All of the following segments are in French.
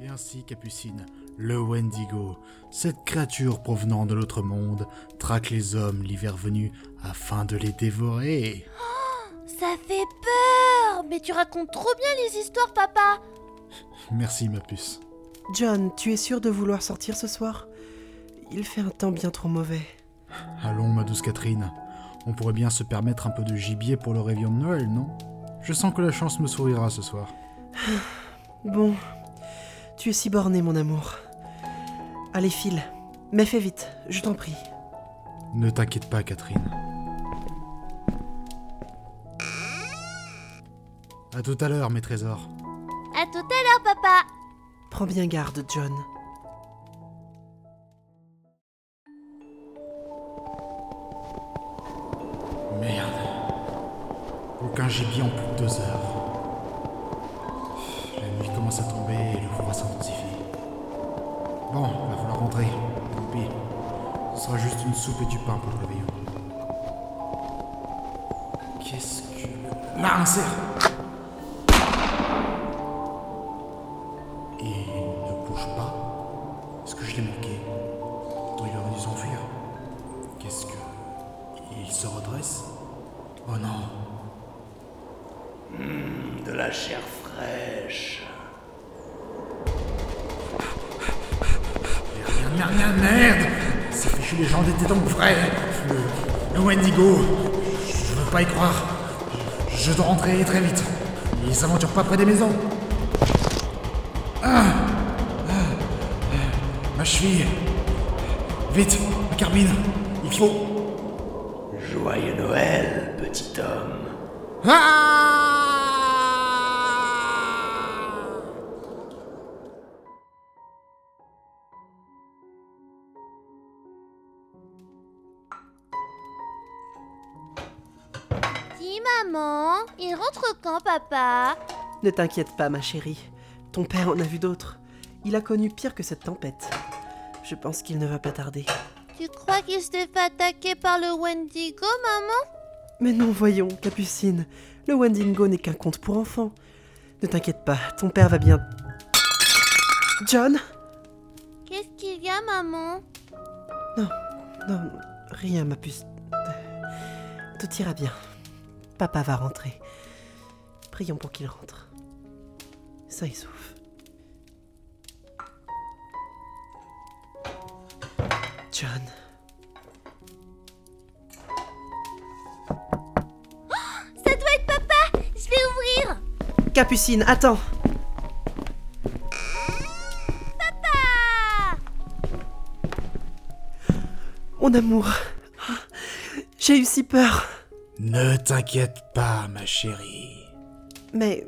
Et ainsi, Capucine, le Wendigo, cette créature provenant de l'autre monde, traque les hommes l'hiver venu afin de les dévorer. Ça fait peur Mais tu racontes trop bien les histoires, papa Merci, ma puce. John, tu es sûr de vouloir sortir ce soir? Il fait un temps bien trop mauvais. Allons, ma douce Catherine. On pourrait bien se permettre un peu de gibier pour le réveillon de Noël, non? Je sens que la chance me sourira ce soir. Bon, tu es si borné, mon amour. Allez, file. Mais fais vite, je t'en prie. Ne t'inquiète pas, Catherine. À tout à l'heure, mes trésors. À tout à l'heure, papa Prends bien garde, John. Merde. Aucun gibier en plus de deux heures. Commence à tomber et le froid s'intensifie. Bon, va falloir rentrer. Tant. Ce sera juste une soupe et du pain pour le réveillon. Qu'est-ce que. Là, un il ne bouge pas? Est-ce que je l'ai manqué? Attends, il aurait dû s'enfuir. Qu'est-ce que. Il se redresse? Oh non. De la chair fraîche. Rien, rien, merde. Ça fait chier les gens d'étaient donc vrai Le, le Wendigo. Je veux pas y croire. Je dois rentrer très vite. Ils s'aventurent pas près des maisons. Ah, ah, ah, Ma cheville. Vite, ma carbine Il faut... Joyeux Noël, petit homme. Ah Dis, maman, il rentre quand, papa? Ne t'inquiète pas, ma chérie. Ton père en a vu d'autres. Il a connu pire que cette tempête. Je pense qu'il ne va pas tarder. Tu crois qu'il s'était fait attaquer par le Wendigo, maman? Mais non, voyons, Capucine. Le Wendigo n'est qu'un conte pour enfants. Ne t'inquiète pas, ton père va bien. John? Qu'est-ce qu'il y a, maman? Non, non, rien, ma puce. Tout ira bien. Papa va rentrer. Prions pour qu'il rentre. Ça y souffle. John. Ça doit être papa Je vais ouvrir Capucine, attends Papa Mon amour. J'ai eu si peur. Ne t'inquiète pas, ma chérie. Mais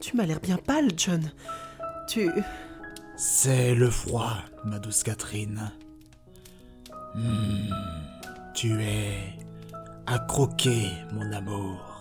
tu m'as l'air bien pâle, John. Tu... C'est le froid, ma douce Catherine. Hmm, tu es à croquer, mon amour.